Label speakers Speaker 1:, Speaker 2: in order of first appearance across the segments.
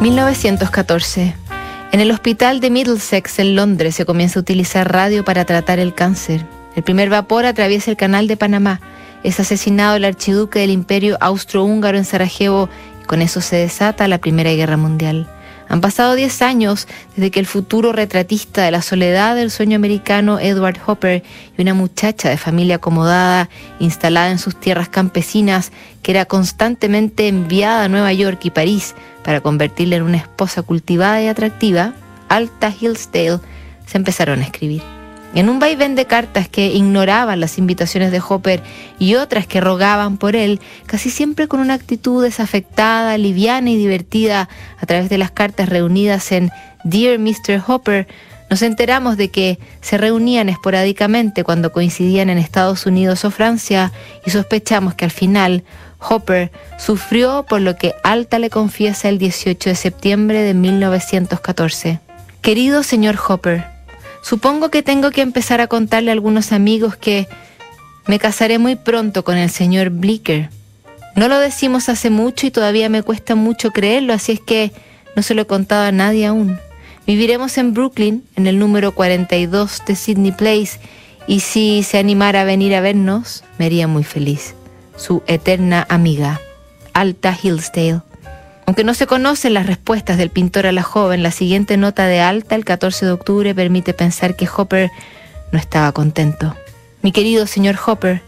Speaker 1: 1914. En el hospital de Middlesex en Londres se comienza a utilizar radio para tratar el cáncer. El primer vapor atraviesa el canal de Panamá. Es asesinado el archiduque del imperio austrohúngaro en Sarajevo y con eso se desata la Primera Guerra Mundial. Han pasado 10 años desde que el futuro retratista de la soledad del sueño americano Edward Hopper y una muchacha de familia acomodada instalada en sus tierras campesinas que era constantemente enviada a Nueva York y París para convertirla en una esposa cultivada y atractiva, Alta Hillsdale, se empezaron a escribir. En un vaivén de cartas que ignoraban las invitaciones de Hopper y otras que rogaban por él, casi siempre con una actitud desafectada, liviana y divertida, a través de las cartas reunidas en Dear Mr. Hopper, nos enteramos de que se reunían esporádicamente cuando coincidían en Estados Unidos o Francia y sospechamos que al final Hopper sufrió por lo que Alta le confiesa el 18 de septiembre de 1914. Querido señor Hopper, supongo que tengo que empezar a contarle a algunos amigos que me casaré muy pronto con el señor Blicker. No lo decimos hace mucho y todavía me cuesta mucho creerlo, así es que no se lo he contado a nadie aún. Viviremos en Brooklyn, en el número 42 de Sydney Place, y si se animara a venir a vernos, me haría muy feliz su eterna amiga, Alta Hillsdale. Aunque no se conocen las respuestas del pintor a la joven, la siguiente nota de Alta, el 14 de octubre, permite pensar que Hopper no estaba contento. Mi querido señor Hopper,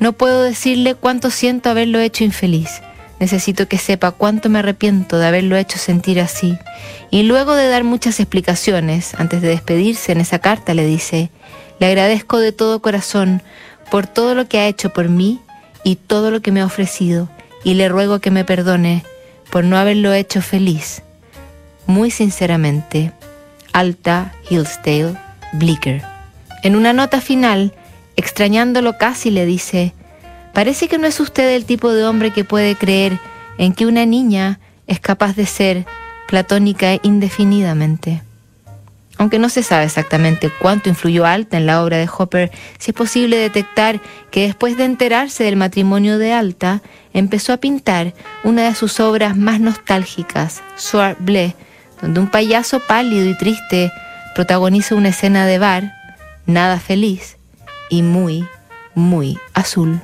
Speaker 1: no puedo decirle cuánto siento haberlo hecho infeliz. Necesito que sepa cuánto me arrepiento de haberlo hecho sentir así. Y luego de dar muchas explicaciones, antes de despedirse en esa carta le dice, le agradezco de todo corazón por todo lo que ha hecho por mí y todo lo que me ha ofrecido, y le ruego que me perdone por no haberlo hecho feliz. Muy sinceramente, Alta Hillsdale Bleecker. En una nota final, extrañándolo casi, le dice, parece que no es usted el tipo de hombre que puede creer en que una niña es capaz de ser platónica indefinidamente. Aunque no se sabe exactamente cuánto influyó Alta en la obra de Hopper, sí es posible detectar que después de enterarse del matrimonio de Alta, empezó a pintar una de sus obras más nostálgicas, Soir Bleu, donde un payaso pálido y triste protagoniza una escena de bar, nada feliz y muy, muy azul.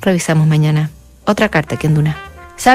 Speaker 1: Revisamos mañana. Otra carta que enduna.